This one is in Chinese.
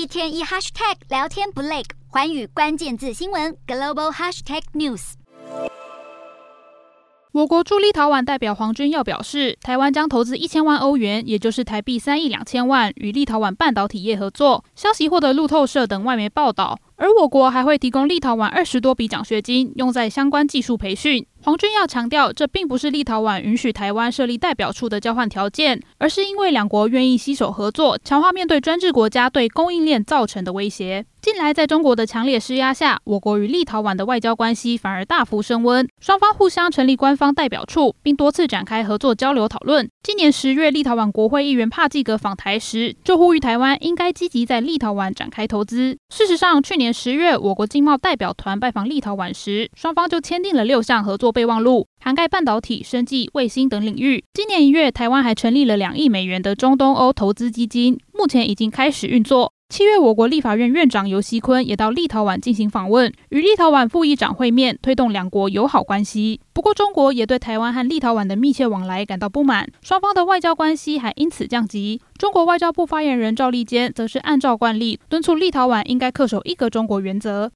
一天一 hashtag 聊天不累，环宇关键字新闻 global hashtag news。我国驻立陶宛代表黄军耀表示，台湾将投资一千万欧元，也就是台币三亿两千万，与立陶宛半导体业合作。消息获得路透社等外媒报道，而我国还会提供立陶宛二十多笔奖学金，用在相关技术培训。黄君耀强调，这并不是立陶宛允许台湾设立代表处的交换条件，而是因为两国愿意携手合作，强化面对专制国家对供应链造成的威胁。近来，在中国的强烈施压下，我国与立陶宛的外交关系反而大幅升温，双方互相成立官方代表处，并多次展开合作交流讨论。今年十月，立陶宛国会议员帕季格访台时，就呼吁台湾应该积极在立陶宛展开投资。事实上，去年十月，我国经贸代表团拜访立陶宛时，双方就签订了六项合作备忘录，涵盖半导体、生技、卫星等领域。今年一月，台湾还成立了两亿美元的中东欧投资基金，目前已经开始运作。七月，我国立法院院长游锡坤也到立陶宛进行访问，与立陶宛副议长会面，推动两国友好关系。不过，中国也对台湾和立陶宛的密切往来感到不满，双方的外交关系还因此降级。中国外交部发言人赵立坚则是按照惯例，敦促立陶宛应该恪守一个中国原则。